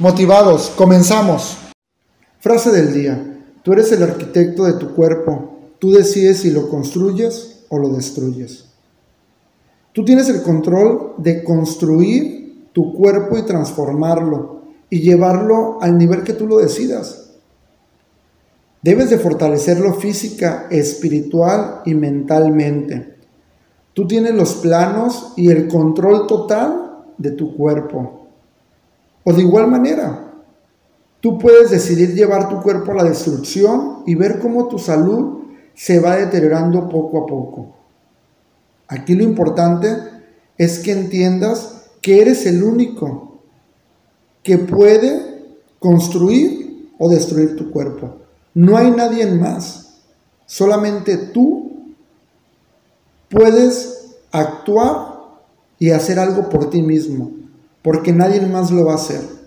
Motivados, comenzamos. Frase del día. Tú eres el arquitecto de tu cuerpo. Tú decides si lo construyes o lo destruyes. Tú tienes el control de construir tu cuerpo y transformarlo y llevarlo al nivel que tú lo decidas. Debes de fortalecerlo física, espiritual y mentalmente. Tú tienes los planos y el control total de tu cuerpo. O de igual manera, tú puedes decidir llevar tu cuerpo a la destrucción y ver cómo tu salud se va deteriorando poco a poco. Aquí lo importante es que entiendas que eres el único que puede construir o destruir tu cuerpo. No hay nadie más. Solamente tú puedes actuar y hacer algo por ti mismo porque nadie más lo va a hacer.